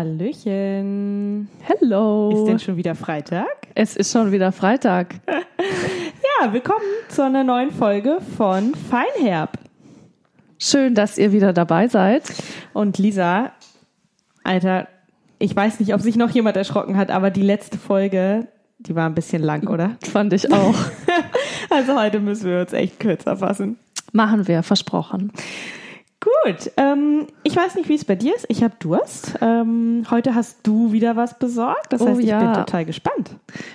Hallöchen. Hello. Ist denn schon wieder Freitag? Es ist schon wieder Freitag. ja, willkommen zu einer neuen Folge von Feinherb. Schön, dass ihr wieder dabei seid. Und Lisa, Alter, ich weiß nicht, ob sich noch jemand erschrocken hat, aber die letzte Folge, die war ein bisschen lang, oder? Fand ich auch. also heute müssen wir uns echt kürzer fassen. Machen wir, versprochen. Gut, ähm, ich weiß nicht, wie es bei dir ist. Ich habe Durst. Ähm, heute hast du wieder was besorgt. Das Oh heißt, ich ja. bin total gespannt.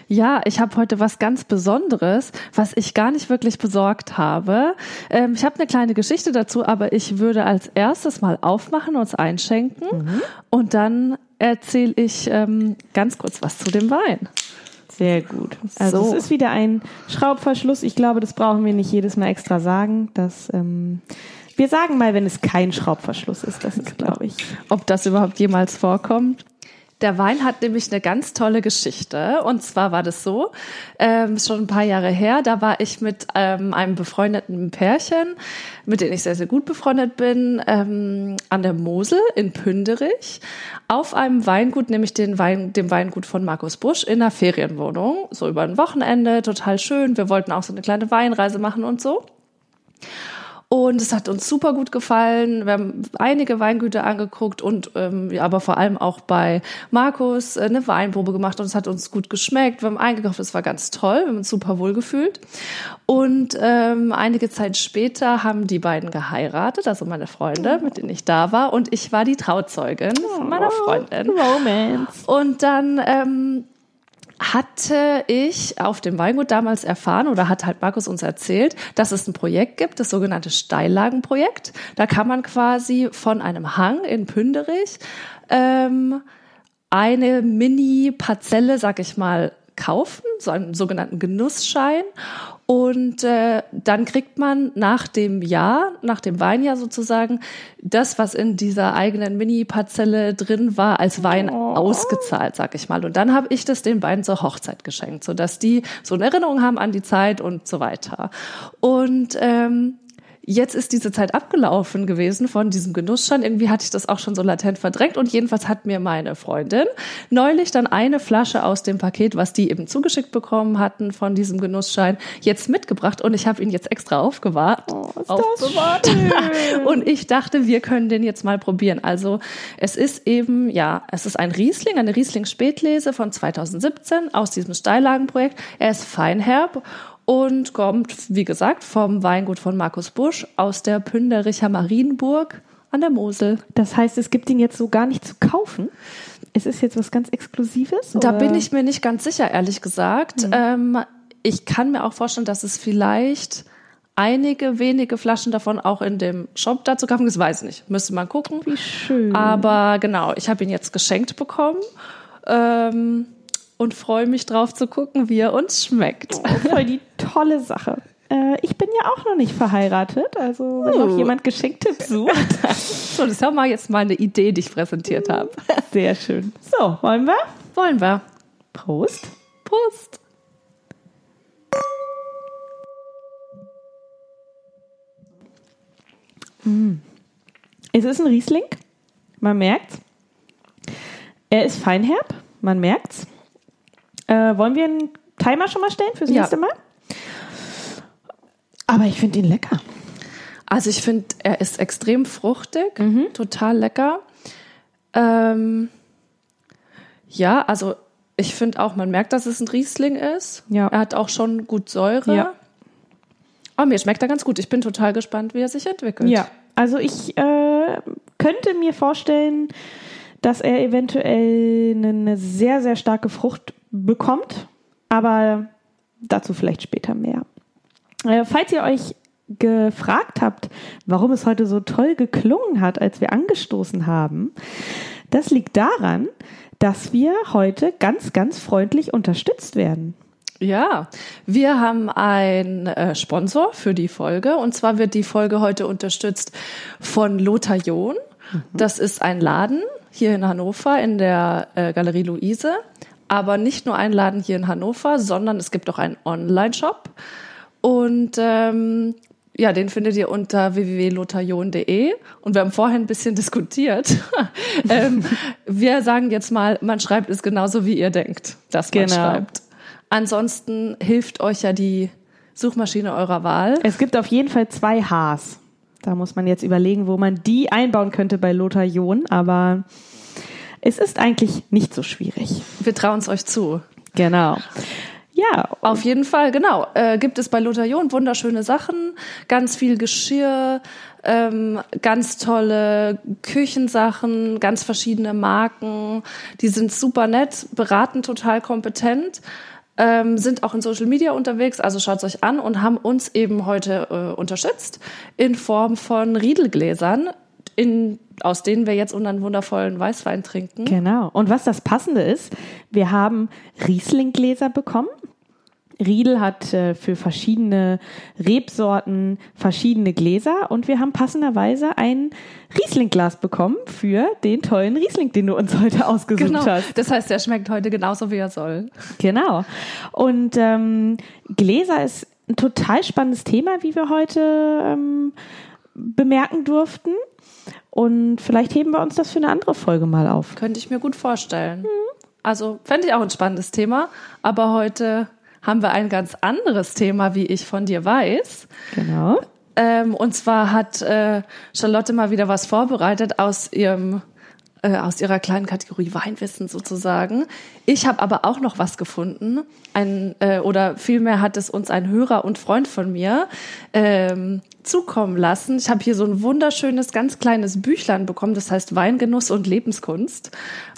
Ja, ich habe heute was ganz Besonderes, was ich gar nicht wirklich besorgt habe. Ähm, ich habe eine kleine Geschichte dazu, aber ich würde als erstes mal aufmachen, uns einschenken und dann erzähle ich ähm, ganz kurz was zu dem Wein. Sehr gut. Also So. es ist wieder ein Schraubverschluss. Ich glaube, das brauchen wir nicht jedes Mal extra sagen. Dass, ähm, wir sagen mal, wenn es kein Schraubverschluss ist. Das ist, glaube ich. ob das überhaupt jemals vorkommt. Der Wein hat nämlich eine ganz tolle Geschichte. Und zwar war das so, ähm, schon ein paar Jahre her, da war ich mit ähm, einem befreundeten Pärchen, mit dem ich sehr, sehr gut befreundet bin, ähm, an der Mosel in Pünderich auf einem Weingut, nämlich den Wein, dem Weingut von Markus Busch in einer Ferienwohnung. So über ein Wochenende, total schön. Wir wollten auch so eine kleine Weinreise machen und so. Und es hat uns super gut gefallen. Wir haben einige Weingüter angeguckt und ähm, ja, aber vor allem auch bei Markus äh, eine Weinprobe gemacht und es hat uns gut geschmeckt. Wir haben eingekauft, es war ganz toll, wir haben uns super wohl gefühlt. Und ähm, einige Zeit später haben die beiden geheiratet, also meine Freunde, mit denen ich da war. Und ich war die Trauzeugin von meiner Freundin. Romance. Und dann ähm, hatte ich auf dem Weingut damals erfahren oder hat halt Markus uns erzählt, dass es ein Projekt gibt, das sogenannte Steillagenprojekt. Da kann man quasi von einem Hang in Pünderich ähm, eine Mini-Parzelle, sag ich mal, kaufen, so einen sogenannten Genussschein. Und äh, dann kriegt man nach dem Jahr, nach dem Weinjahr sozusagen, das, was in dieser eigenen Mini-Parzelle drin war, als Wein ausgezahlt, sag ich mal. Und dann habe ich das den beiden zur Hochzeit geschenkt, sodass die so eine Erinnerung haben an die Zeit und so weiter. Und ähm, Jetzt ist diese Zeit abgelaufen gewesen von diesem Genussschein. Irgendwie hatte ich das auch schon so latent verdrängt. Und jedenfalls hat mir meine Freundin neulich dann eine Flasche aus dem Paket, was die eben zugeschickt bekommen hatten von diesem Genussschein, jetzt mitgebracht. Und ich habe ihn jetzt extra aufgewahrt. das aufbewahrt. Und ich dachte, wir können den jetzt mal probieren. Also es ist eben, ja, es ist ein Riesling, eine Riesling-Spätlese von 2017 aus diesem Steillagenprojekt. Er ist feinherb und kommt, wie gesagt, vom Weingut von Markus Busch aus der Pündericher Marienburg an der Mosel. Das heißt, es gibt ihn jetzt so gar nicht zu kaufen. Es ist jetzt was ganz Exklusives? Da oder? bin ich mir nicht ganz sicher, ehrlich gesagt. Ähm, ich kann mir auch vorstellen, dass es vielleicht einige wenige Flaschen davon auch in dem Shop dazu kaufen. Das weiß ich nicht. Müsste man gucken. Wie schön. Aber genau, ich habe ihn jetzt geschenkt bekommen ähm, und freue mich drauf zu gucken, wie er uns schmeckt. Voll die tolle Sache. Äh, ich bin ja auch noch nicht verheiratet, also wenn noch Oh. jemand Geschenktipps sucht. So, das war mal jetzt meine Idee, die ich präsentiert habe. Sehr schön. So, wollen wir? Wollen wir? Prost. Prost! Es ist ein Riesling, man merkt's. Er ist feinherb, man merkt's. Äh, wollen wir einen Timer schon mal stellen fürs Ja. nächste Mal? Aber ich finde ihn lecker. Also ich finde, er ist extrem fruchtig, total lecker. Ähm, ja, also ich finde auch, man merkt, dass es ein Riesling ist. Ja. Er hat auch schon gut Säure. Ja. Aber mir schmeckt er ganz gut. Ich bin total gespannt, wie er sich entwickelt. Ja, also ich äh, könnte mir vorstellen, dass er eventuell eine sehr, sehr starke Frucht bekommt, aber dazu vielleicht später mehr. Äh, falls ihr euch gefragt habt, warum es heute so toll geklungen hat, als wir angestoßen haben, das liegt daran, dass wir heute ganz, ganz freundlich unterstützt werden. Ja, wir haben einen äh, Sponsor für die Folge und zwar wird die Folge heute unterstützt von Lothar John. Das ist ein Laden hier in Hannover in der äh, Galerie Luise, aber nicht nur ein Laden hier in Hannover, sondern es gibt auch einen Online-Shop und ähm, ja, den findet ihr unter www.lotharion.de und wir haben vorhin ein bisschen diskutiert. ähm, wir sagen jetzt mal, man schreibt es genauso, wie ihr denkt, dass man Genau. schreibt. Ansonsten hilft euch ja die Suchmaschine eurer Wahl. Es gibt auf jeden Fall zwei Hs. Da muss man jetzt überlegen, wo man die einbauen könnte bei Lothar John, aber es ist eigentlich nicht so schwierig. Wir trauen es euch zu. Genau. Ja, Auf jeden Fall, genau. Äh, gibt es bei Lotharion wunderschöne Sachen, ganz viel Geschirr, ähm, ganz tolle Küchensachen, ganz verschiedene Marken. Die sind super nett, beraten total kompetent, ähm, sind auch in Social Media unterwegs, also schaut euch an und haben uns eben heute äh, unterstützt in Form von Riedelgläsern, in, aus denen wir jetzt unseren wundervollen Weißwein trinken. Genau. Und was das Passende ist, wir haben Rieslinggläser bekommen. Riedel hat äh, für verschiedene Rebsorten verschiedene Gläser und wir haben passenderweise ein Rieslingglas bekommen für den tollen Riesling, den du uns heute ausgesucht Genau. hast. Das heißt, der schmeckt heute genauso, wie er soll. Genau. Und ähm, Gläser ist ein total spannendes Thema, wie wir heute ähm, bemerken durften. Und vielleicht heben wir uns das für eine andere Folge mal auf. Könnte ich mir gut vorstellen. Also fände ich auch ein spannendes Thema. Aber heute haben wir ein ganz anderes Thema, wie ich von dir weiß. Genau. Ähm, und zwar hat äh, Charlotte mal wieder was vorbereitet aus ihrem äh, aus ihrer kleinen Kategorie Weinwissen sozusagen. Ich habe aber auch noch was gefunden. Ein, äh, oder vielmehr hat es uns ein Hörer und Freund von mir ähm, zukommen lassen. Ich habe hier so ein wunderschönes, ganz kleines Büchlein bekommen, das heißt Weingenuss und Lebenskunst,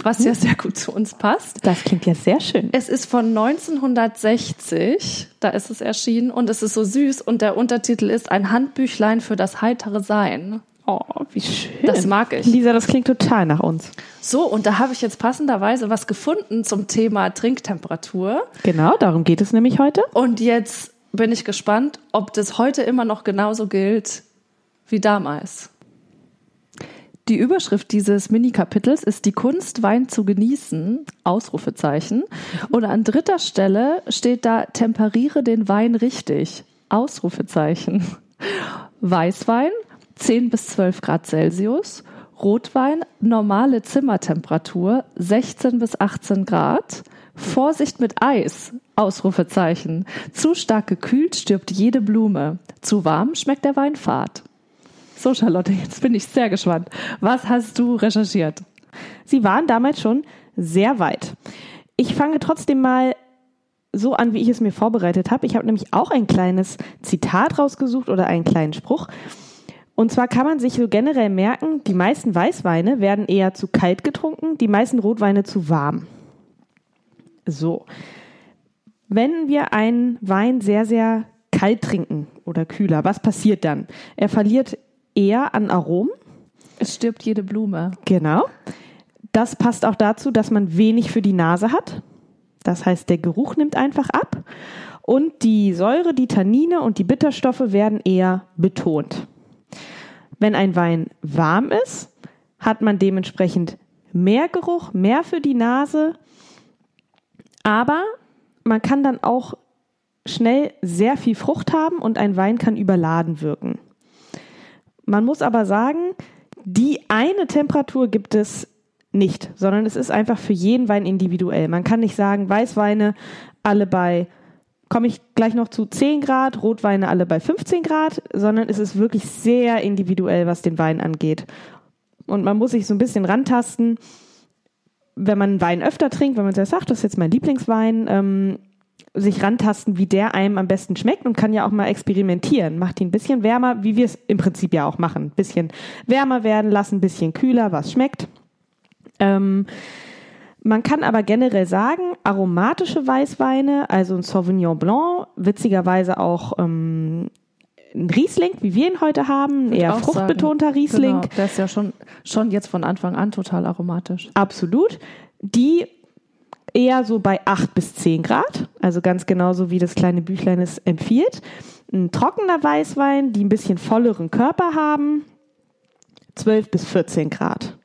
was ja sehr gut zu uns passt. Das klingt ja sehr schön. Es ist von 1960, da ist es erschienen und es ist so süß und der Untertitel ist ein Handbüchlein für das heitere Sein. Oh, wie schön. Das mag ich. Lisa, das klingt total nach uns. So, und da habe ich jetzt passenderweise was gefunden zum Thema Trinktemperatur. Genau, darum geht es nämlich heute. Und jetzt bin ich gespannt, ob das heute immer noch genauso gilt wie damals. Die Überschrift dieses Mini-Kapitels ist die Kunst, Wein zu genießen, Ausrufezeichen. Und an dritter Stelle steht da, temperiere den Wein richtig, Ausrufezeichen. Weißwein, 10 bis 12 Grad Celsius. Rotwein, normale Zimmertemperatur, 16 bis 18 Grad. Vorsicht mit Eis, Ausrufezeichen. Zu stark gekühlt stirbt jede Blume. Zu warm schmeckt der Wein fad. So, Charlotte, jetzt bin ich sehr gespannt. Was hast du recherchiert? Sie waren damals schon sehr weit. Ich fange trotzdem mal so an, wie ich es mir vorbereitet habe. Ich habe nämlich auch ein kleines Zitat rausgesucht oder einen kleinen Spruch. Und zwar kann man sich so generell merken, die meisten Weißweine werden eher zu kalt getrunken, die meisten Rotweine zu warm. So. Wenn wir einen Wein sehr, sehr kalt trinken oder kühler, was passiert dann? Er verliert eher an Aromen. Es stirbt jede Blume. Genau. Das passt auch dazu, dass man wenig für die Nase hat. Das heißt, der Geruch nimmt einfach ab. Und die Säure, die Tannine und die Bitterstoffe werden eher betont. Wenn ein Wein warm ist, hat man dementsprechend mehr Geruch, mehr für die Nase. Aber man kann dann auch schnell sehr viel Frucht haben und ein Wein kann überladen wirken. Man muss aber sagen, die eine Temperatur gibt es nicht, sondern es ist einfach für jeden Wein individuell. Man kann nicht sagen, Weißweine alle bei, komme ich gleich noch zu 10 Grad, Rotweine alle bei 15 Grad, sondern es ist wirklich sehr individuell, was den Wein angeht. Und man muss sich so ein bisschen rantasten, wenn man Wein öfter trinkt, wenn man sagt, ach, das ist jetzt mein Lieblingswein, ähm, sich rantasten, wie der einem am besten schmeckt und kann ja auch mal experimentieren. Macht ihn ein bisschen wärmer, wie wir es im Prinzip ja auch machen. Ein bisschen wärmer werden lassen, ein bisschen kühler, was schmeckt. Ähm, man kann aber generell sagen, aromatische Weißweine, also ein Sauvignon Blanc, witzigerweise auch ähm, ein Riesling, wie wir ihn heute haben, ein eher fruchtbetonter sagen. Riesling. Genau, der ist ja schon, schon jetzt von Anfang an total aromatisch. Absolut. Die eher so bei 8 bis 10 Grad, also ganz genauso wie das kleine Büchlein es empfiehlt. Ein trockener Weißwein, die ein bisschen volleren Körper haben, 12 bis 14 Grad.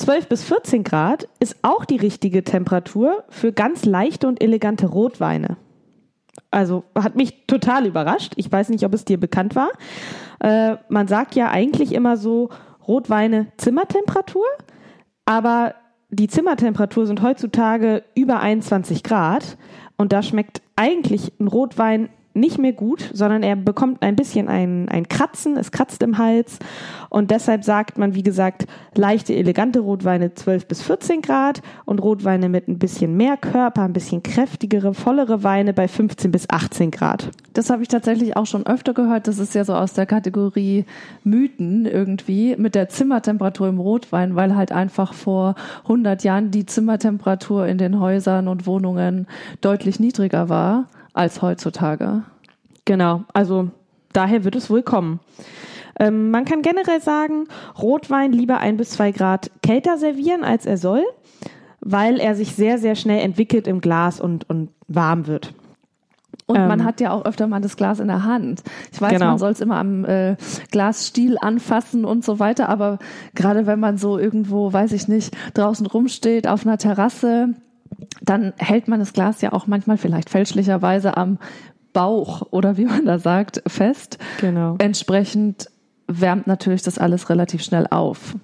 12 bis 14 Grad ist auch die richtige Temperatur für ganz leichte und elegante Rotweine. Also hat mich total überrascht. Ich weiß nicht, ob es dir bekannt war. Äh, man sagt ja eigentlich immer so Rotweine Zimmertemperatur, aber die Zimmertemperatur sind heutzutage über 21 Grad und da schmeckt eigentlich ein Rotwein nicht mehr gut, sondern er bekommt ein bisschen ein, ein Kratzen, es kratzt im Hals und deshalb sagt man, wie gesagt, leichte, elegante Rotweine 12 bis 14 Grad und Rotweine mit ein bisschen mehr Körper, ein bisschen kräftigere, vollere Weine bei 15 bis 18 Grad. Das habe ich tatsächlich auch schon öfter gehört. Das ist ja so aus der Kategorie Mythen irgendwie mit der Zimmertemperatur im Rotwein, weil halt einfach vor 100 Jahren die Zimmertemperatur in den Häusern und Wohnungen deutlich niedriger war als heutzutage. Genau, also daher wird es wohl kommen. Ähm, man kann generell sagen, Rotwein lieber ein bis zwei Grad kälter servieren, als er soll, weil er sich sehr, sehr schnell entwickelt im Glas und, und warm wird. Und ähm, man hat ja auch öfter mal das Glas in der Hand. Ich weiß, genau. man soll es immer am äh, Glasstiel anfassen und so weiter, aber gerade wenn man so irgendwo, weiß ich nicht, draußen rumsteht auf einer Terrasse, dann hält man das Glas ja auch manchmal vielleicht fälschlicherweise am Bauch oder wie man da sagt, fest. Genau. Entsprechend wärmt natürlich das alles relativ schnell auf.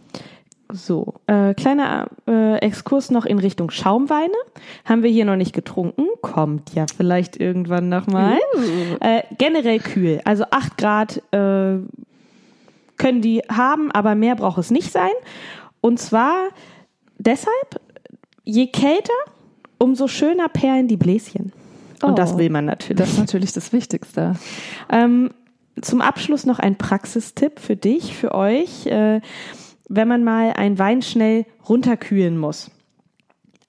So, äh, kleiner äh, Exkurs noch in Richtung Schaumweine. Haben wir hier noch nicht getrunken. Kommt ja vielleicht irgendwann nochmal. Uh. Äh, generell kühl. Also 8 Grad äh, können die haben, aber mehr braucht es nicht sein. Und zwar deshalb, je kälter, umso schöner perlen die Bläschen. Und oh, das will man natürlich. Das ist natürlich das Wichtigste. Ähm, zum Abschluss noch ein Praxistipp für dich, für euch, äh, wenn man mal einen Wein schnell runterkühlen muss.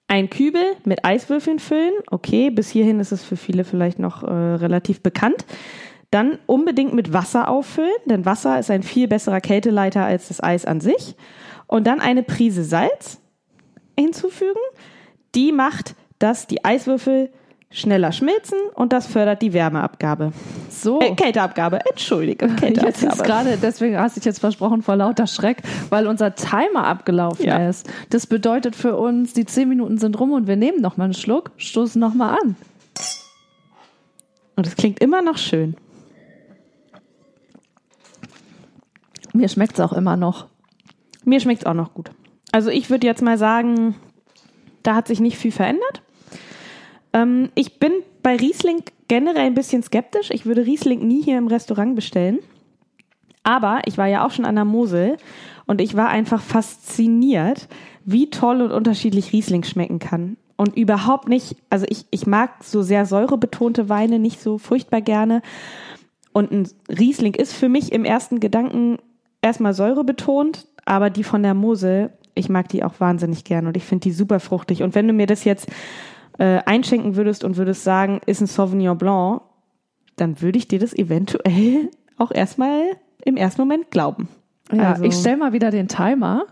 Ein Kübel mit Eiswürfeln füllen, okay, bis hierhin ist es für viele vielleicht noch äh, relativ bekannt. Dann unbedingt mit Wasser auffüllen, denn Wasser ist ein viel besserer Kälteleiter als das Eis an sich. Und dann eine Prise Salz hinzufügen die macht, dass die Eiswürfel schneller schmilzen und das fördert die Wärmeabgabe. So. Äh, Kälteabgabe, entschuldige. Kälteabgabe. Gerade, deswegen hast du dich jetzt versprochen vor lauter Schreck, weil unser Timer abgelaufen ja. ist. Das bedeutet für uns, die zehn Minuten sind rum und wir nehmen noch mal einen Schluck, stoßen noch mal an. Und es klingt immer noch schön. Mir schmeckt es auch immer noch. Mir schmeckt es auch noch gut. Also ich würde jetzt mal sagen, da hat sich nicht viel verändert. Ähm, ich bin bei Riesling generell ein bisschen skeptisch. Ich würde Riesling nie hier im Restaurant bestellen. Aber ich war ja auch schon an der Mosel und ich war einfach fasziniert, wie toll und unterschiedlich Riesling schmecken kann. Und überhaupt nicht, also ich, ich mag so sehr säurebetonte Weine nicht so furchtbar gerne. Und ein Riesling ist für mich im ersten Gedanken erstmal säurebetont, aber die von der Mosel ich mag die auch wahnsinnig gern und ich finde die super fruchtig. Und wenn du mir das jetzt äh, einschenken würdest und würdest sagen, ist ein Sauvignon Blanc, dann würde ich dir das eventuell auch erstmal im ersten Moment glauben. Ja, also. ich stelle mal wieder den Timer.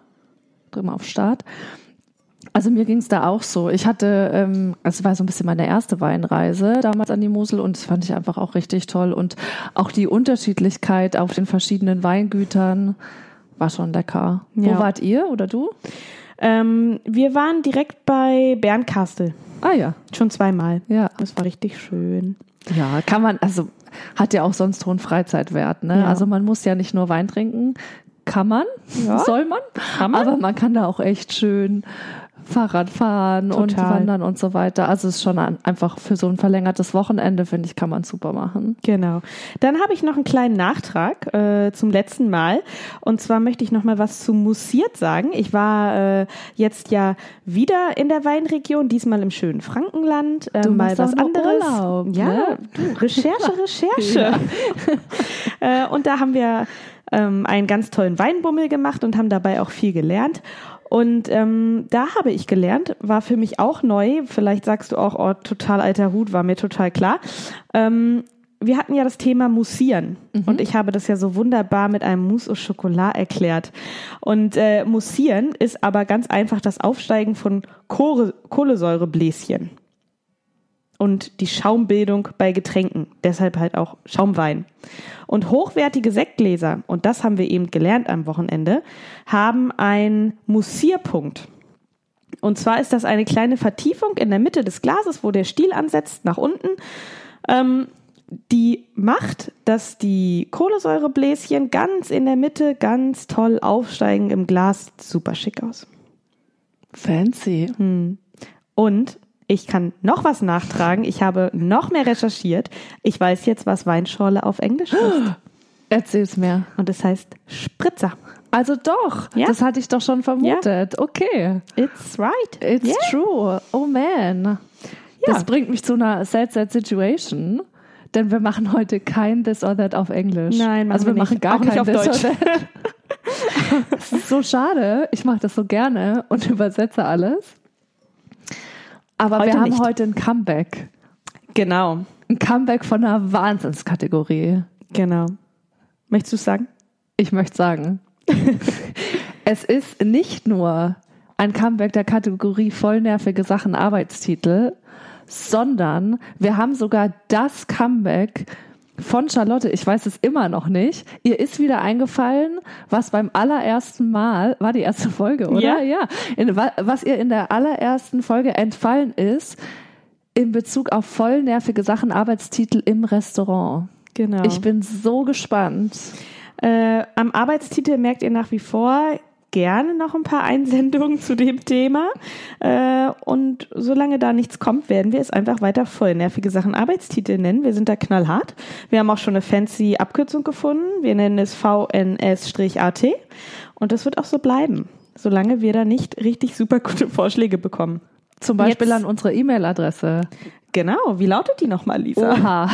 Drück mal auf Start. Also mir ging es da auch so. Ich hatte, ähm, also es war so ein bisschen meine erste Weinreise damals an die Mosel und das fand ich einfach auch richtig toll. Und auch die Unterschiedlichkeit auf den verschiedenen Weingütern war schon lecker. Ja. Wo wart ihr oder du? Ähm, wir waren direkt bei Bernkastel. Ah ja. Schon zweimal. Ja. Das war richtig schön. Ja, kann man, also hat ja auch sonst hohen Freizeitwert. Ne? Ja. Also man muss ja nicht nur Wein trinken, kann man, ja. soll man, kann man, aber man kann da auch echt schön Fahrrad fahren Total. und wandern und so weiter. Also es ist schon einfach für so ein verlängertes Wochenende, finde ich, kann man super machen. Genau. Dann habe ich noch einen kleinen Nachtrag äh, zum letzten Mal. Und zwar möchte ich noch mal was zu Mussiert sagen. Ich war äh, jetzt ja wieder in der Weinregion, diesmal im schönen Frankenland. Äh, du mal was anderes. Urlaub, ja, ne? du, Recherche, Recherche. äh, und da haben wir ähm, einen ganz tollen Weinbummel gemacht und haben dabei auch viel gelernt. Und ähm, da habe ich gelernt, war für mich auch neu. Vielleicht sagst du auch, oh, total alter Hut, war mir total klar. Ähm, wir hatten ja das Thema Mussieren mhm. und ich habe das ja so wunderbar mit einem Mousse au Chocolat erklärt. Und äh, Mussieren ist aber ganz einfach das Aufsteigen von Kohle Kohlensäurebläschen und die Schaumbildung bei Getränken, deshalb halt auch Schaumwein. Und hochwertige Sektgläser, und das haben wir eben gelernt am Wochenende, haben einen Mussierpunkt. Und zwar ist das eine kleine Vertiefung in der Mitte des Glases, wo der Stiel ansetzt, nach unten. Ähm, die macht, dass die Kohlensäurebläschen ganz in der Mitte ganz toll aufsteigen im Glas. Super schick aus. Fancy. Und ich kann noch was nachtragen. Ich habe noch mehr recherchiert. Ich weiß jetzt, was Weinschorle auf Englisch ist. Erzähl's mir. Und es heißt Spritzer. Also doch, Ja. das hatte ich doch schon vermutet. Okay. It's right. It's Yeah. true. Oh man. Das bringt mich zu einer sad, sad situation. Denn wir machen heute kein This or That auf Englisch. Nein, also wir wir machen gar Auch nicht kein auf This Deutsch. or That. das ist so schade. Ich mache das so gerne und übersetze alles. Aber Heute wir haben nicht. heute ein Comeback. Genau. Ein Comeback von einer Wahnsinnskategorie. Genau. Möchtest du es sagen? Ich möchte sagen, es ist nicht nur ein Comeback der Kategorie vollnervige Sachen Arbeitstitel, sondern wir haben sogar das Comeback von Charlotte, ich weiß es immer noch nicht. Ihr ist wieder eingefallen, was beim allerersten Mal, war die erste Folge, oder? Ja. ja. In, wa- was ihr in der allerersten Folge entfallen ist, in Bezug auf vollnervige Sachen Arbeitstitel im Restaurant. Genau. Ich bin so gespannt. Äh, am Arbeitstitel merkt ihr nach wie vor gerne noch ein paar Einsendungen zu dem Thema. Äh, und solange da nichts kommt, werden wir es einfach weiter voll nervige Sachen Arbeitstitel nennen. Wir sind da knallhart. Wir haben auch schon eine fancy Abkürzung gefunden. Wir nennen es VNS-AT. Und das wird auch so bleiben, solange wir da nicht richtig super gute Vorschläge bekommen. Zum Beispiel Jetzt- an unsere E-Mail-Adresse. Genau. Wie lautet die nochmal, Lisa? Oha.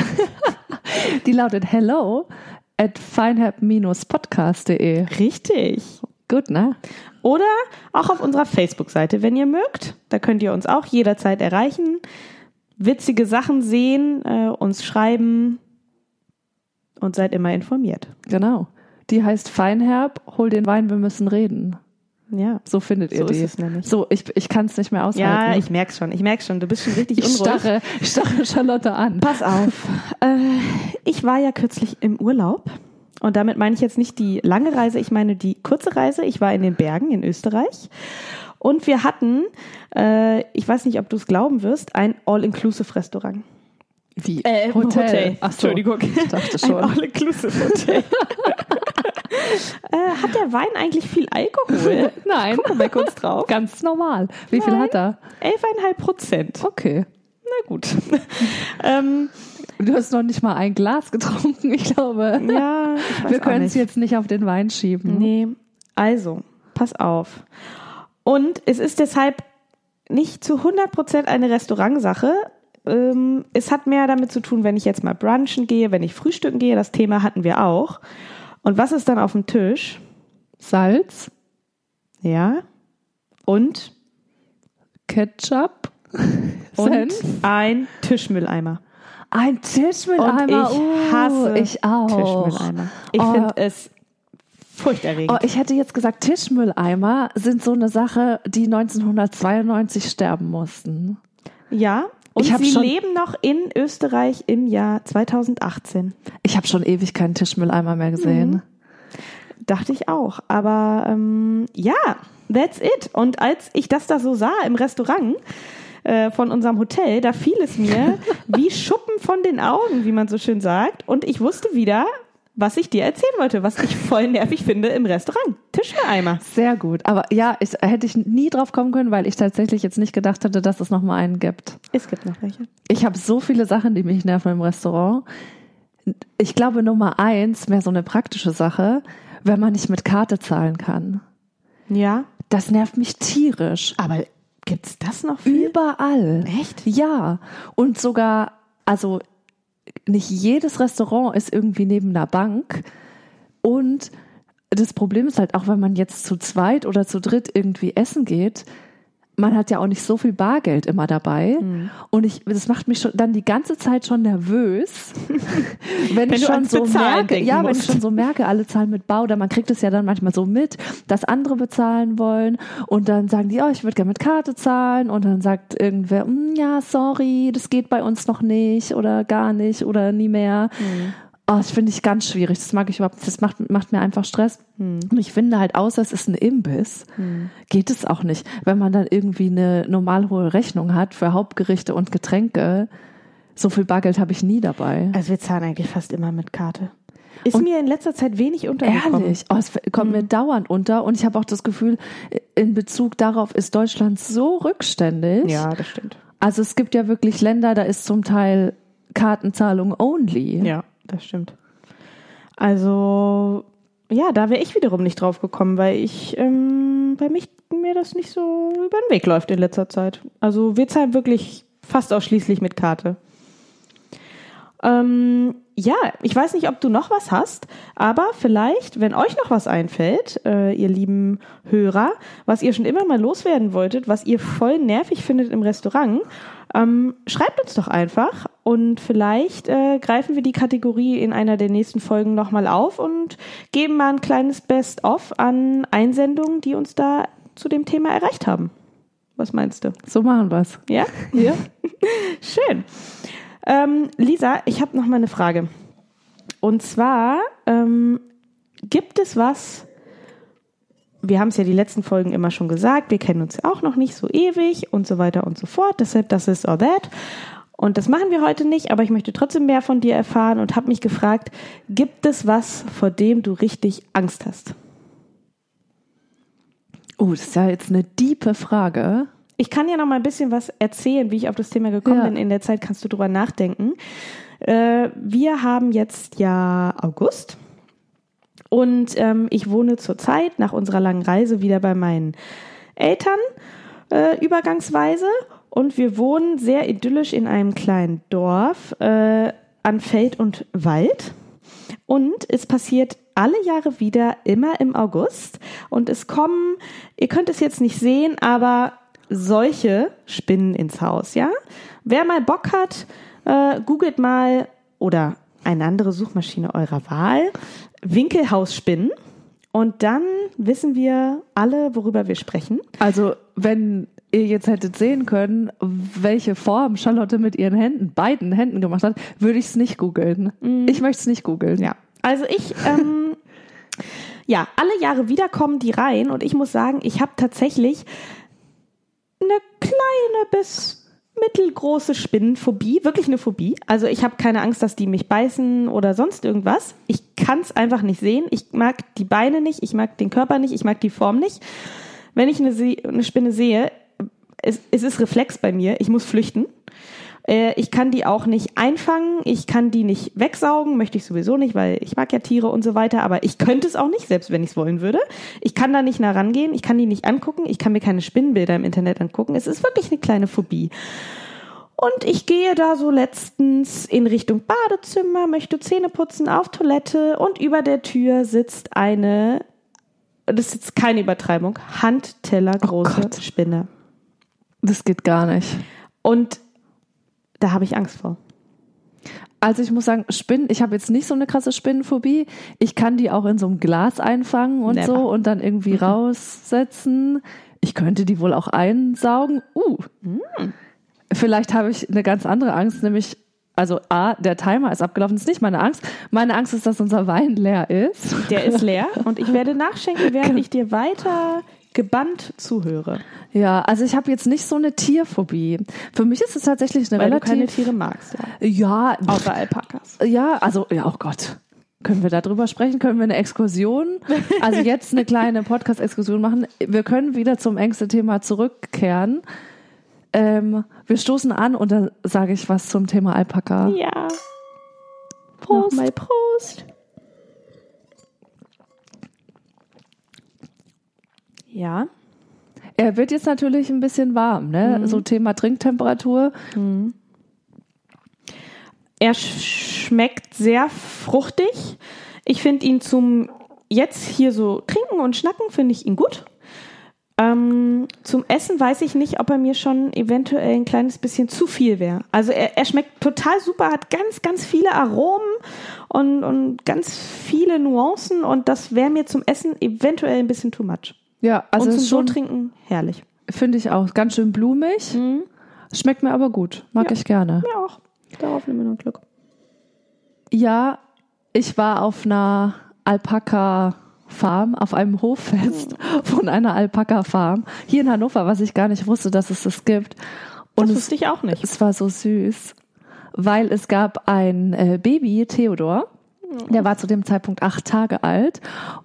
Die lautet hello at feinherb-podcast.de. Richtig. Gut, ne? Oder auch auf unserer Facebook-Seite, wenn ihr mögt. Da könnt ihr uns auch jederzeit erreichen, witzige Sachen sehen, äh, uns schreiben und seid immer informiert. Genau. Die heißt Feinherb, hol den Wein, wir müssen reden. Ja. So findet ihr So ist die. es nämlich. So, ich, ich kann es nicht mehr aushalten. Ja, ich merk's schon. Ich merk's schon. Du bist schon richtig ich unruhig. starre, ich starre Charlotte an. Pass auf. Äh, ich war ja kürzlich im Urlaub. Und damit meine ich jetzt nicht die lange Reise, ich meine die kurze Reise. Ich war in den Bergen in Österreich. Und wir hatten, äh, ich weiß nicht, ob du es glauben wirst, ein All-Inclusive-Restaurant. Wie? Äh, Hotel. Ach so. Entschuldigung. Ich dachte Ein schon. All-Inclusive-Hotel. äh, hat der Wein eigentlich viel Alkohol? Nein. Gucken wir kurz drauf. Ganz normal. Wie viel Nein. hat er? 11,5 Prozent. Okay. Na gut. ähm, Du hast noch nicht mal ein Glas getrunken. Ich glaube, ja, ich wir können es jetzt nicht auf den Wein schieben. Nee, also, pass auf. Und es ist deshalb nicht zu 100% eine Restaurantsache. Ähm, es hat mehr damit zu tun, wenn ich jetzt mal brunchen gehe, wenn ich frühstücken gehe. Das Thema hatten wir auch. Und was ist dann auf dem Tisch? Salz, Ja. Und, Ketchup, und ein Tischmülleimer. Ein Tischmülleimer. Und ich uh, hasse ich auch. Tischmülleimer. Ich Oh. finde es furchterregend. Oh, ich hätte jetzt gesagt, Tischmülleimer sind so eine Sache, die 1992 sterben mussten. ja. Und Ich sie leben noch in Österreich im Jahr 2018. Ich habe schon ewig keinen Tischmülleimer mehr gesehen. Dachte ich auch. Aber ähm, ja, that's it. Und als ich das da so sah im Restaurant äh, von unserem Hotel, da fiel es mir wie Schuppen von den Augen, wie man so schön sagt. Und ich wusste wieder, was ich dir erzählen wollte, was ich voll nervig finde im Restaurant. Tischmülleimer. Sehr gut. Aber ja, ich, hätte ich nie drauf kommen können, weil ich tatsächlich jetzt nicht gedacht hatte, dass es noch mal einen gibt. Es gibt noch welche. Ich habe so viele Sachen, die mich nerven im Restaurant. Ich glaube, Nummer eins, mehr so eine praktische Sache, wenn man nicht mit Karte zahlen kann. Ja. Das nervt mich tierisch. Aber gibt's das noch viel? Überall. Echt? Ja. Und sogar, also nicht jedes Restaurant ist irgendwie neben einer Bank. Und das Problem ist halt auch, wenn man jetzt zu zweit oder zu dritt irgendwie essen geht, man hat ja auch nicht so viel Bargeld immer dabei. Hm. Und ich, das macht mich schon dann die ganze Zeit schon nervös, wenn, ich du schon so merke, ja, wenn ich musst. schon so merke, alle zahlen mit Bau, oder man kriegt es ja dann manchmal so mit, dass andere bezahlen wollen und dann sagen die, oh, ich würde gerne mit Karte zahlen und dann sagt irgendwer, "Mm, ja, sorry, das geht bei uns noch nicht oder gar nicht oder nie mehr. Oh, das finde ich ganz schwierig. Das mag ich überhaupt nicht. Das macht, macht mir einfach Stress. Und ich finde halt, außer es ist ein Imbiss, geht es auch nicht. Wenn man dann irgendwie eine normal hohe Rechnung hat für Hauptgerichte und Getränke, so viel Bargeld habe ich nie dabei. Also wir zahlen eigentlich fast immer mit Karte. Ist und mir in letzter Zeit wenig untergekommen. Ehrlich, oh, es kommt mhm. mir dauernd unter und ich habe auch das Gefühl, in Bezug darauf ist Deutschland so rückständig. Ja, das stimmt. Also es gibt ja wirklich Länder, da ist zum Teil Kartenzahlung only. Ja, das stimmt. Also ja, da wäre ich wiederum nicht drauf gekommen, weil ich ähm, bei mich mir das nicht so über den Weg läuft in letzter Zeit. Also wir zahlen wirklich fast ausschließlich mit Karte. Ähm, ja, ich weiß nicht, ob du noch was hast, aber vielleicht, wenn euch noch was einfällt, äh, ihr lieben Hörer, was ihr schon immer mal loswerden wolltet, was ihr voll nervig findet im Restaurant, ähm, schreibt uns doch einfach und vielleicht äh, greifen wir die Kategorie in einer der nächsten Folgen nochmal auf und geben mal ein kleines Best-of an Einsendungen, die uns da zu dem Thema erreicht haben. Was meinst du? So machen wir es. Ja? Ja. Schön. Ähm, Lisa, ich habe noch mal eine Frage. Und zwar ähm, gibt es was, wir haben es ja die letzten Folgen immer schon gesagt, wir kennen uns auch noch nicht so ewig und so weiter und so fort. Deshalb, das ist or that. Und das machen wir heute nicht, aber ich möchte trotzdem mehr von dir erfahren und habe mich gefragt, gibt es was, vor dem du richtig Angst hast? Oh, das ist ja jetzt eine diepe Frage. Ich kann ja noch mal ein bisschen was erzählen, wie ich auf das Thema gekommen ja. bin. In der Zeit kannst du drüber nachdenken. Äh, wir haben jetzt ja August und ähm, ich wohne zurzeit nach unserer langen Reise wieder bei meinen Eltern äh, übergangsweise und wir wohnen sehr idyllisch in einem kleinen Dorf äh, an Feld und Wald. Und es passiert alle Jahre wieder, immer im August. Und es kommen, ihr könnt es jetzt nicht sehen, aber solche Spinnen ins Haus, ja? Wer mal Bock hat, äh, googelt mal oder eine andere Suchmaschine eurer Wahl, Winkelhausspinnen. Und dann wissen wir alle, worüber wir sprechen. Also, wenn ihr jetzt hättet sehen können, welche Form Charlotte mit ihren Händen, beiden Händen gemacht hat, würde ich es nicht googeln. Mm. Ich möchte es nicht googeln. Ja. Also ich, ähm, ja, alle Jahre wieder kommen die rein und ich muss sagen, ich habe tatsächlich eine kleine bis mittelgroße Spinnenphobie, wirklich eine Phobie. Also ich habe keine Angst, dass die mich beißen oder sonst irgendwas. Ich kann es einfach nicht sehen. Ich mag die Beine nicht, ich mag den Körper nicht, ich mag die Form nicht. Wenn ich eine, eine Spinne sehe, es, es ist Reflex bei mir, ich muss flüchten. Äh, ich kann die auch nicht einfangen, ich kann die nicht wegsaugen, möchte ich sowieso nicht, weil ich mag ja Tiere und so weiter, aber ich könnte es auch nicht, selbst wenn ich es wollen würde. Ich kann da nicht nah rangehen, ich kann die nicht angucken, ich kann mir keine Spinnenbilder im Internet angucken. Es ist wirklich eine kleine Phobie. Und ich gehe da so letztens in Richtung Badezimmer, möchte Zähne putzen, auf Toilette und über der Tür sitzt eine, das ist jetzt keine Übertreibung, Handteller große oh Spinne. Das geht gar nicht. Und da habe ich Angst vor. Also ich muss sagen, Spinnen, ich habe jetzt nicht so eine krasse Spinnenphobie. Ich kann die auch in so einem Glas einfangen und Never. so und dann irgendwie mhm. raussetzen. Ich könnte die wohl auch einsaugen. Uh. Mhm. Vielleicht habe ich eine ganz andere Angst, nämlich also A, der Timer ist abgelaufen, das ist nicht meine Angst. Meine Angst ist, dass unser Wein leer ist. Der ist leer und ich werde nachschenken, während ich dir weiter gebannt zuhöre. Ja, also ich habe jetzt nicht so eine Tierphobie. Für mich ist es tatsächlich eine Weil relativ... du keine Tiere magst, ja. Ja. Außer Alpakas. Ja, also, ja, oh Gott. Können wir darüber sprechen? Können wir eine Exkursion? Also jetzt eine kleine Podcast-Exkursion machen. Wir können wieder zum Ängste-Thema zurückkehren. Ähm, wir stoßen an und dann sage ich was zum Thema Alpaka. Ja. Prost. Nochmal Prost. Ja. Er wird jetzt natürlich ein bisschen warm, ne? Mhm. So Thema Trinktemperatur. Mhm. Er schmeckt sehr fruchtig. Ich finde ihn zum jetzt hier so trinken und schnacken, finde ich ihn gut. Ähm, zum Essen weiß ich nicht, ob er mir schon eventuell ein kleines bisschen zu viel wäre. Also er, er, schmeckt total super, hat ganz, ganz viele Aromen und, und ganz viele Nuancen und das wäre mir zum Essen eventuell ein bisschen too much. Ja, also und zum so trinken herrlich. Finde ich auch. Ganz schön blumig. Mhm. Schmeckt mir aber gut. Mag ja. ich gerne. Ja, auch. Darauf nehmen wir noch Glück. Ja, ich war auf einer Alpaka-Farm, auf einem Hoffest mhm. von einer Alpaka-Farm hier in Hannover, was ich gar nicht wusste, dass es das gibt. Und das wusste ich auch nicht. Es war so süß. weil es gab ein äh, Baby, Theodor. Der war zu dem Zeitpunkt acht Tage alt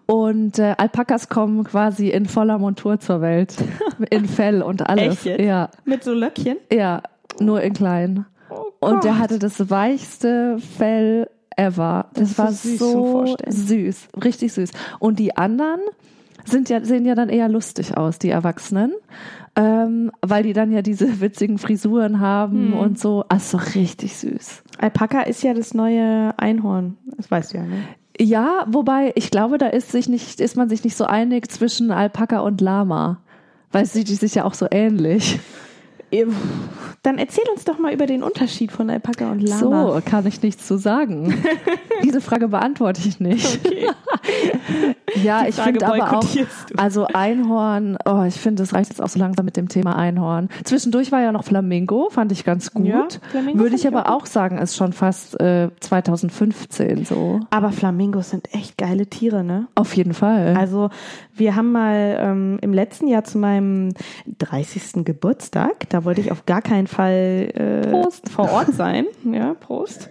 und äh, Alpakas kommen quasi in voller Montur zur Welt, in Fell und alles. Echt jetzt? Ja, Mit so Löckchen? ja, nur in klein. Oh Und der hatte das weichste Fell ever. Das, ist war so süß so, süß, richtig süß. Und die anderen sind ja, sehen ja dann eher lustig aus, die Erwachsenen. Ähm, weil die dann ja diese witzigen Frisuren haben Hm. und so. Also richtig süß. Alpaka ist ja das neue Einhorn. Das weißt du ja, ne? Ja, wobei ich glaube, da ist sich nicht, ist man sich nicht so einig zwischen Alpaka und Lama. Weil sie die sich ja auch so ähnlich. Dann erzähl uns doch mal über den Unterschied von Alpaka und Lama. So, kann ich nichts zu sagen. Diese Frage beantworte ich nicht. Okay. Ja, ich finde aber auch, also Einhorn, oh, ich finde, das reicht jetzt auch so langsam mit dem Thema Einhorn. Zwischendurch war ja noch Flamingo, fand ich ganz gut. Ja, Würde ich aber auch auch sagen, ist schon fast äh, 2015 so. Aber Flamingos sind echt geile Tiere, ne? Auf jeden Fall. Also wir haben mal ähm, im letzten Jahr zu meinem 30. Geburtstag, da wollte ich auf gar keinen Fall äh, vor Ort sein. Ja, Prost.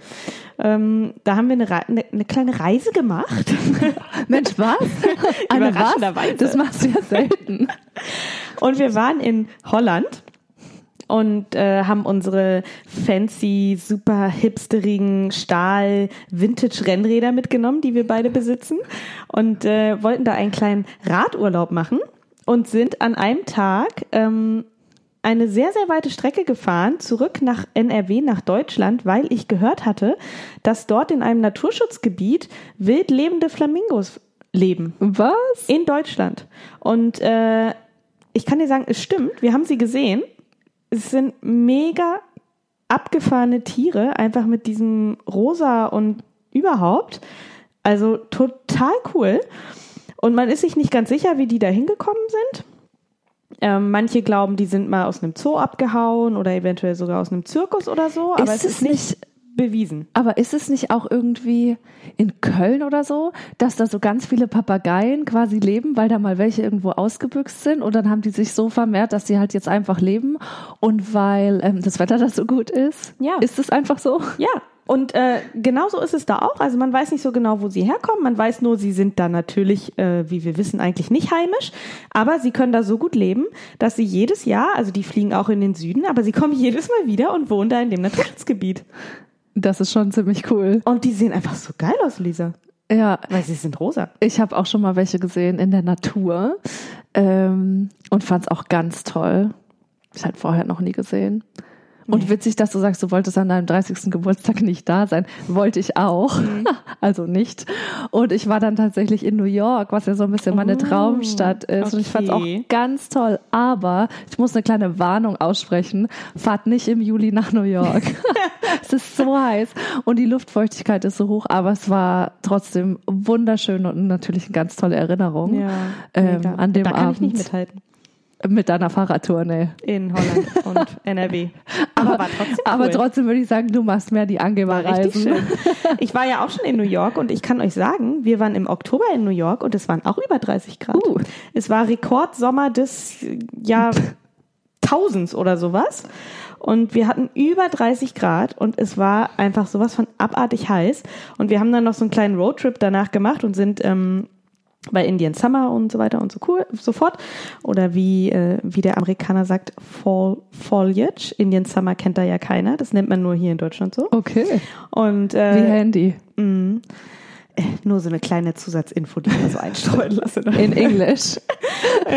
Ähm, da haben wir eine, Re eine, eine kleine Reise gemacht. Mensch, was? Was? Überraschenderweise. Das machst du ja selten. Und wir waren in Holland und äh, haben unsere fancy, super hipsterigen Stahl-Vintage-Rennräder mitgenommen, die wir beide besitzen und äh, wollten da einen kleinen Radurlaub machen und sind an einem Tag ähm, eine sehr, sehr weite Strecke gefahren, zurück nach NRW, nach Deutschland, weil ich gehört hatte, dass dort in einem Naturschutzgebiet wild lebende Flamingos leben Was? in Deutschland. Und äh, ich kann dir sagen, es stimmt. Wir haben sie gesehen. Es sind mega abgefahrene Tiere, einfach mit diesem Rosa und überhaupt. Also total cool. Und man ist sich nicht ganz sicher, wie die da hingekommen sind. Ähm, manche glauben, die sind mal aus einem Zoo abgehauen oder eventuell sogar aus einem Zirkus oder so, aber Ist es ist nicht bewiesen. Aber ist es nicht auch irgendwie in Köln oder so, dass da so ganz viele Papageien quasi leben, weil da mal welche irgendwo ausgebüxt sind und dann haben die sich so vermehrt, dass sie halt jetzt einfach leben und weil ähm, das Wetter da so gut ist? Ja. Ist es einfach so? Ja, und äh, genauso ist es da auch. Also man weiß nicht so genau, wo sie herkommen. Man weiß nur, sie sind da natürlich, äh, wie wir wissen, eigentlich nicht heimisch. Aber sie können da so gut leben, dass sie jedes Jahr, also die fliegen auch in den Süden, aber sie kommen jedes Mal wieder und wohnen da in dem Naturschutzgebiet. Das ist schon ziemlich cool. Und die sehen einfach so geil aus, Lisa. Ja, Weil sie sind rosa. ich habe auch schon mal welche gesehen in der Natur ähm, und fand es auch ganz toll. Ich halt vorher noch nie gesehen. Und Nee. witzig, dass du sagst, du wolltest an deinem 30. Geburtstag nicht da sein. Wollte ich auch. Also nicht. Und ich war dann tatsächlich in New York, was ja so ein bisschen meine Oh, Traumstadt ist. Und ich fand es auch okay. ganz toll. Aber ich muss eine kleine Warnung aussprechen. Fahrt nicht im Juli nach New York. es ist so heiß und die Luftfeuchtigkeit ist so hoch. Aber es war trotzdem wunderschön und natürlich eine ganz tolle Erinnerung. ähm, da, an dem da kann Abend ich nicht mithalten. Mit deiner Fahrradtour, ne. In Holland und NRW. Aber war trotzdem cool. Aber trotzdem würde ich sagen, du machst mehr die Angeberreisen. Ich war ja auch schon in New York und ich kann euch sagen, wir waren im Oktober in New York und es waren auch über 30 Grad. Uh. Es war Rekordsommer des Jahrtausends oder sowas. Und wir hatten über 30 Grad und es war einfach sowas von abartig heiß. Und wir haben dann noch so einen kleinen Roadtrip danach gemacht und sind ähm, bei Indian Summer und so weiter und so cool, so fort. Oder wie, äh, wie der Amerikaner sagt, Fall, Foliage. Indian Summer kennt da ja keiner. Das nennt man nur hier in Deutschland so. Okay. Und Wie äh, Handy. mh, äh, nur so eine kleine Zusatzinfo, die ich mal so einstreuen lasse. In Englisch.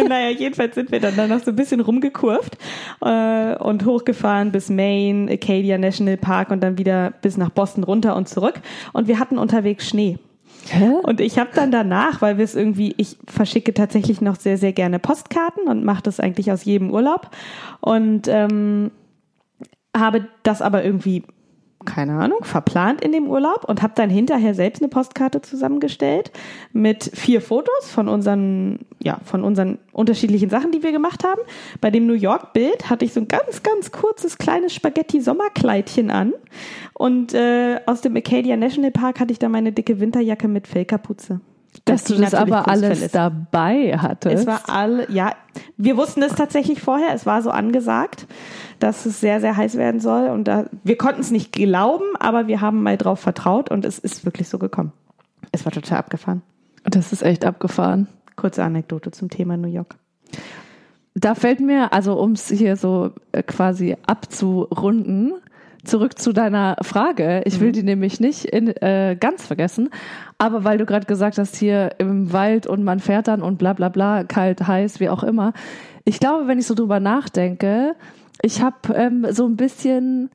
Naja, jedenfalls sind wir dann da noch so ein bisschen rumgekurvt äh, und hochgefahren bis Maine, Acadia National Park und dann wieder bis nach Boston runter und zurück. Und wir hatten unterwegs Schnee. Und ich habe dann danach, weil wir es irgendwie, ich verschicke tatsächlich noch sehr, sehr gerne Postkarten und mache das eigentlich aus jedem Urlaub. Und ähm, habe das aber irgendwie, keine Ahnung, verplant in dem Urlaub und habe dann hinterher selbst eine Postkarte zusammengestellt mit vier Fotos von unseren, ja, von unseren unterschiedlichen Sachen, die wir gemacht haben. Bei dem New York Bild hatte ich so ein ganz, ganz kurzes kleines Spaghetti-Sommerkleidchen an und äh, aus dem Acadia National Park hatte ich da meine dicke Winterjacke mit Fellkapuze. Dass du das aber alles kunstfällig- dabei hattest. Es war alle, ja, wir wussten es tatsächlich vorher, es war so angesagt, dass es sehr, sehr heiß werden soll. Und da, wir konnten es nicht glauben, aber wir haben mal drauf vertraut und es ist wirklich so gekommen. Es war total abgefahren. das ist echt abgefahren. Kurze Anekdote zum Thema New York. Da fällt mir, also um es hier so äh, quasi abzurunden, zurück zu deiner Frage. Ich will die nämlich nicht in, äh, ganz vergessen, aber weil du gerade gesagt hast, hier im Wald und man fährt dann und bla bla bla, kalt, heiß, wie auch immer. Ich glaube, wenn ich so drüber nachdenke, ich habe ähm, so ein bisschen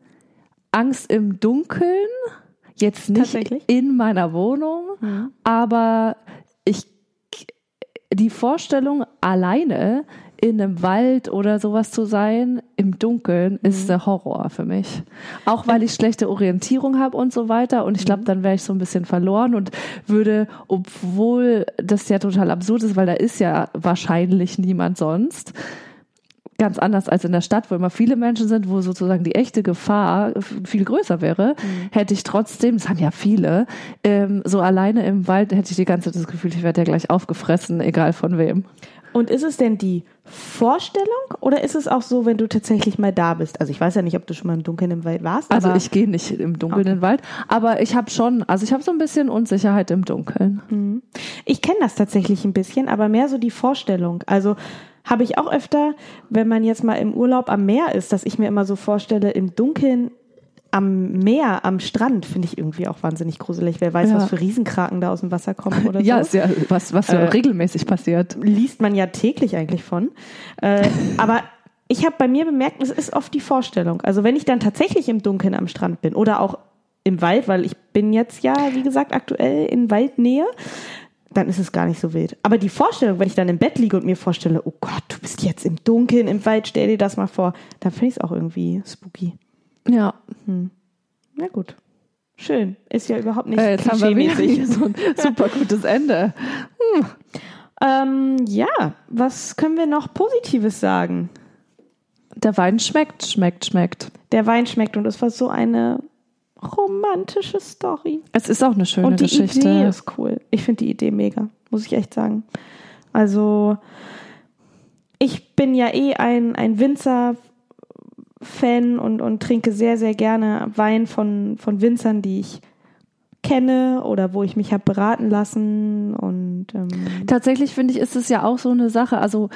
Angst im Dunkeln. Jetzt nicht in meiner Wohnung, aber ich die Vorstellung, alleine in einem Wald oder sowas zu sein, im Dunkeln, ist der Horror für mich. Auch weil ich schlechte Orientierung habe und so weiter. Und ich glaube, dann wäre ich so ein bisschen verloren und würde, obwohl das ja total absurd ist, weil da ist ja wahrscheinlich niemand sonst, ganz anders als in der Stadt, wo immer viele Menschen sind, wo sozusagen die echte Gefahr viel größer wäre, hätte ich trotzdem, das haben ja viele, ähm, so alleine im Wald hätte ich die ganze Zeit das Gefühl, ich werde ja gleich aufgefressen, egal von wem. Und ist es denn die Vorstellung oder ist es auch so, wenn du tatsächlich mal da bist? Also ich weiß ja nicht, ob du schon mal im Dunkeln im Wald warst. Also aber ich gehe nicht im Dunkeln in den Wald, aber ich habe schon, also ich habe so ein bisschen Unsicherheit im Dunkeln. Ich kenne das tatsächlich ein bisschen, aber mehr so die Vorstellung. Also habe ich auch öfter, wenn man jetzt mal im Urlaub am Meer ist, dass ich mir immer so vorstelle, im Dunkeln am Meer, am Strand, finde ich irgendwie auch wahnsinnig gruselig. Wer weiß, Ja. was für Riesenkraken da aus dem Wasser kommen oder Ja, so. ja was, was ja Äh, regelmäßig passiert. Liest man ja täglich eigentlich von. Äh, aber ich habe bei mir bemerkt, es ist oft die Vorstellung. Also wenn ich dann tatsächlich im Dunkeln am Strand bin oder auch im Wald, weil ich bin jetzt ja, wie gesagt, aktuell in Waldnähe, dann ist es gar nicht so wild. Aber die Vorstellung, wenn ich dann im Bett liege und mir vorstelle, oh Gott, du bist jetzt im Dunkeln, im Wald, stell dir das mal vor, dann finde ich es auch irgendwie spooky. Ja, Na gut. Schön. Ist ja überhaupt nicht äh, jetzt haben wir wieder so ein super gutes Ende. Ähm, ja, was können wir noch Positives sagen? Der Wein schmeckt, schmeckt, schmeckt. Der Wein schmeckt und es war so eine romantische Story. Es ist auch eine schöne Und die Geschichte. Idee ist cool. Ich finde die Idee mega, muss ich echt sagen. Also, ich bin ja eh ein, ein Winzer-Fan und, und trinke sehr, sehr gerne Wein von, von Winzern, die ich kenne oder wo ich mich habe beraten lassen. Und ähm, Tatsächlich finde ich, ist es ja auch so eine Sache. Also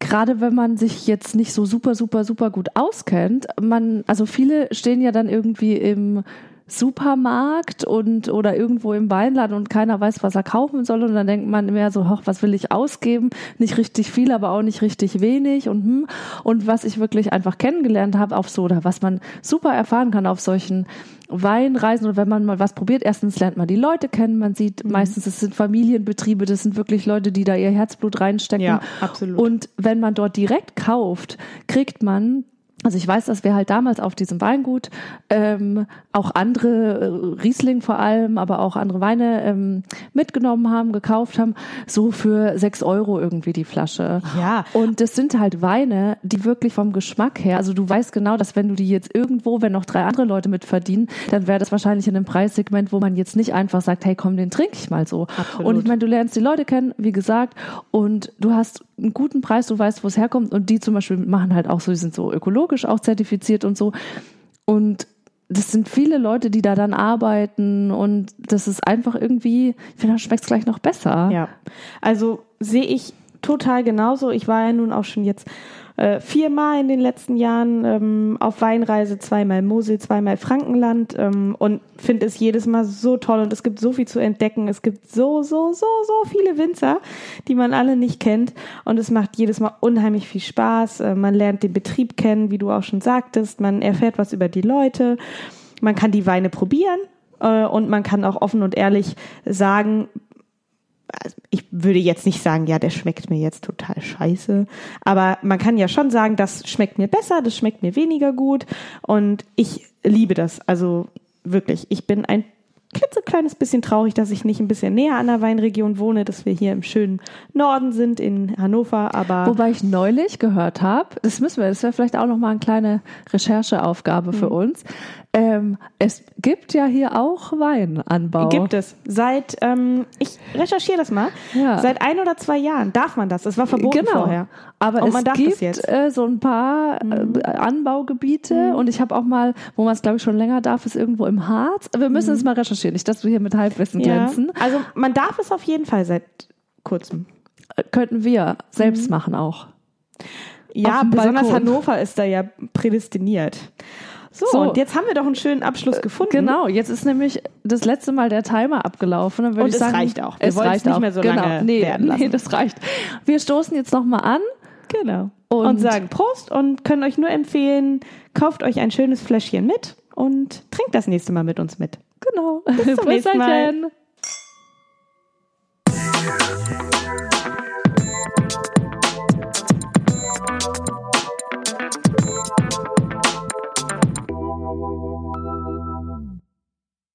gerade wenn man sich jetzt nicht so super, super, super gut auskennt, man, also viele stehen ja dann irgendwie im Supermarkt und oder irgendwo im Weinladen und keiner weiß, was er kaufen soll und dann denkt man mehr so, hoch, was will ich ausgeben? Nicht richtig viel, aber auch nicht richtig wenig und hm. und was ich wirklich einfach kennengelernt habe auf so oder was man super erfahren kann auf solchen Weinreisen oder wenn man mal was probiert, erstens lernt man die Leute kennen, man sieht meistens, es sind Familienbetriebe, das sind wirklich Leute, die da ihr Herzblut reinstecken. Ja, absolut. Und wenn man dort direkt kauft, kriegt man also ich weiß, dass wir halt damals auf diesem Weingut ähm, auch andere, äh, Riesling vor allem, aber auch andere Weine ähm, mitgenommen haben, gekauft haben, so für sechs Euro irgendwie die Flasche. Ja. Und das sind halt Weine, die wirklich vom Geschmack her, also du weißt genau, dass wenn du die jetzt irgendwo, wenn noch drei andere Leute mit verdienen, dann wäre das wahrscheinlich in einem Preissegment, wo man jetzt nicht einfach sagt, hey komm, den trinke ich mal so. Absolut. Und ich meine, du lernst die Leute kennen, wie gesagt, und du hast einen guten Preis, du weißt, wo es herkommt und die zum Beispiel machen halt auch so, die sind so ökologisch auch zertifiziert und so. Und das sind viele Leute, die da dann arbeiten und das ist einfach irgendwie, da schmeckt es gleich noch besser. Ja, also sehe ich total genauso. Ich war ja nun auch schon jetzt äh, viermal in den letzten Jahren ähm, auf Weinreise, zweimal Mosel, zweimal Frankenland ähm, und finde es jedes Mal so toll und es gibt so viel zu entdecken. Es gibt so, so, so, so viele Winzer, die man alle nicht kennt und es macht jedes Mal unheimlich viel Spaß. Äh, man lernt den Betrieb kennen, wie du auch schon sagtest. Man erfährt was über die Leute. Man kann die Weine probieren äh, und man kann auch offen und ehrlich sagen, also ich würde jetzt nicht sagen, ja, der schmeckt mir jetzt total scheiße, aber man kann ja schon sagen, das schmeckt mir besser, das schmeckt mir weniger gut und ich liebe das. Also wirklich, ich bin ein klitzekleines bisschen traurig, dass ich nicht ein bisschen näher an der Weinregion wohne, dass wir hier im schönen Norden sind in Hannover, aber Wobei ich neulich gehört habe, das müssen wir, das wäre vielleicht auch noch mal eine kleine Rechercheaufgabe für uns. Ähm, es gibt ja hier auch Weinanbau. Gibt es. Seit, ähm, ich recherchiere das mal, Ja. seit ein oder zwei Jahren darf man das. Es war verboten Genau. vorher. Aber Und es gibt. Mhm. äh, so ein paar äh, Anbaugebiete und ich habe auch mal, wo man es glaube ich schon länger darf, ist irgendwo im Harz. Wir müssen es mal recherchieren, nicht, dass wir hier mit Halbwissen Mhm. Ja. glänzen. Also man darf es auf jeden Fall seit kurzem. Äh, Könnten wir Mhm. selbst machen auch. Ja, besonders Balkon. Hannover ist da ja prädestiniert. So, So. und jetzt haben wir doch einen schönen Abschluss gefunden. Genau, jetzt ist nämlich das letzte Mal der Timer abgelaufen. Und ich es sagen, reicht auch. Wir es reicht nicht auch. mehr so genau. lange nee, werden lassen. Nee, das reicht. Wir stoßen jetzt nochmal an. Genau. Und- Und, sagen Prost und können euch nur empfehlen, kauft euch ein schönes Fläschchen mit und trinkt das nächste Mal mit uns mit. Genau. Bis zum nächsten Mal.